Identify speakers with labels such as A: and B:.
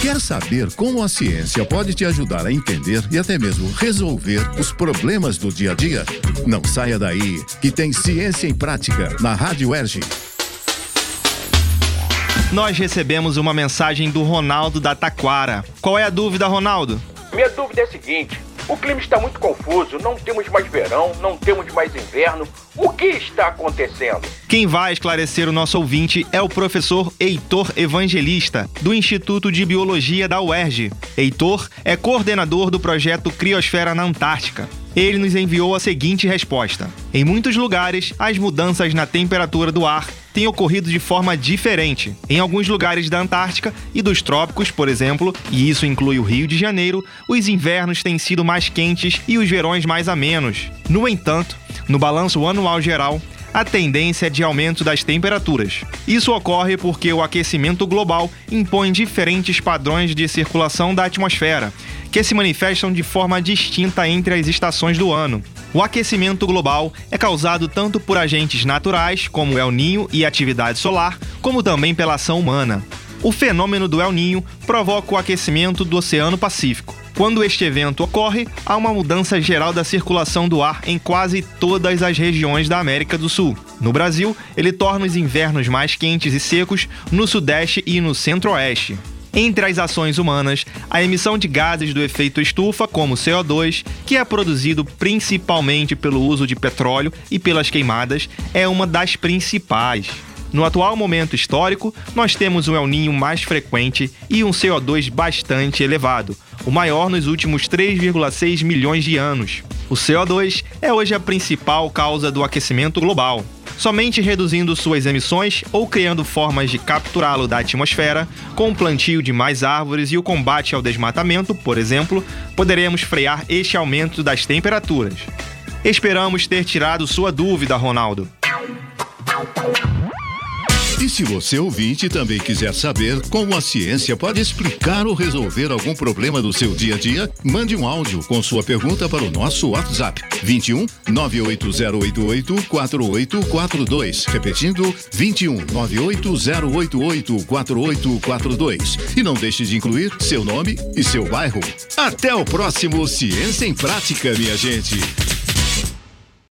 A: Quer saber como a ciência pode te ajudar a entender e até mesmo resolver os problemas do dia a dia? Não saia daí, que tem Ciência em Prática na Rádio Erge.
B: Nós recebemos uma mensagem do Ronaldo da Taquara. Qual é a dúvida, Ronaldo?
C: Minha dúvida é a seguinte: o clima está muito confuso, não temos mais verão, não temos mais inverno. O que está acontecendo?
B: Quem vai esclarecer o nosso ouvinte é o professor Heitor Evangelista, do Instituto de Biologia da UERJ. Heitor é coordenador do projeto Criosfera na Antártica. Ele nos enviou a seguinte resposta: Em muitos lugares, as mudanças na temperatura do ar têm ocorrido de forma diferente. Em alguns lugares da Antártica e dos trópicos, por exemplo, e isso inclui o Rio de Janeiro, os invernos têm sido mais quentes e os verões mais amenos. No entanto, no balanço anual geral, a tendência é de aumento das temperaturas. Isso ocorre porque o aquecimento global impõe diferentes padrões de circulação da atmosfera, que se manifestam de forma distinta entre as estações do ano. O aquecimento global é causado tanto por agentes naturais, como El Ninho e atividade solar, como também pela ação humana. O fenômeno do El Ninho provoca o aquecimento do Oceano Pacífico. Quando este evento ocorre, há uma mudança geral da circulação do ar em quase todas as regiões da América do Sul. No Brasil, ele torna os invernos mais quentes e secos no Sudeste e no Centro-Oeste. Entre as ações humanas, a emissão de gases do efeito estufa, como CO2, que é produzido principalmente pelo uso de petróleo e pelas queimadas, é uma das principais. No atual momento histórico, nós temos um El Ninho mais frequente e um CO2 bastante elevado, o maior nos últimos 3,6 milhões de anos. O CO2 é hoje a principal causa do aquecimento global. Somente reduzindo suas emissões ou criando formas de capturá-lo da atmosfera, com o plantio de mais árvores e o combate ao desmatamento, por exemplo, poderemos frear este aumento das temperaturas. Esperamos ter tirado sua dúvida, Ronaldo.
A: E se você ouvinte também quiser saber como a ciência pode explicar ou resolver algum problema do seu dia a dia, mande um áudio com sua pergunta para o nosso WhatsApp 21 98088 4842. Repetindo, 21 98088 4842. E não deixe de incluir seu nome e seu bairro. Até o próximo Ciência em Prática, minha gente.